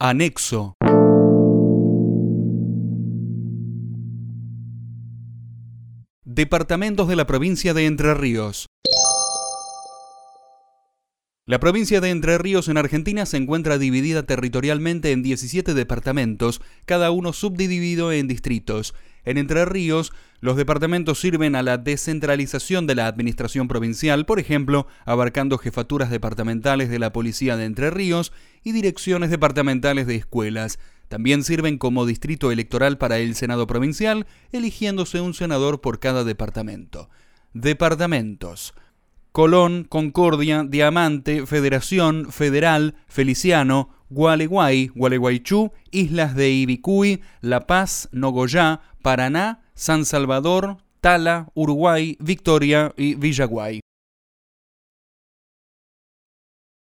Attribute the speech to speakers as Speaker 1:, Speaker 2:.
Speaker 1: Anexo. Departamentos de la provincia de Entre Ríos. La provincia de Entre Ríos en Argentina se encuentra dividida territorialmente en 17 departamentos, cada uno subdividido en distritos. En Entre Ríos, los departamentos sirven a la descentralización de la administración provincial, por ejemplo, abarcando jefaturas departamentales de la Policía de Entre Ríos y direcciones departamentales de escuelas. También sirven como distrito electoral para el Senado provincial, eligiéndose un senador por cada departamento. Departamentos. Colón, Concordia, Diamante, Federación, Federal, Feliciano, Gualeguay, Gualeguaychú, Islas de Ibicuy, La Paz, Nogoyá, Paraná, San Salvador, Tala, Uruguay, Victoria y Villaguay.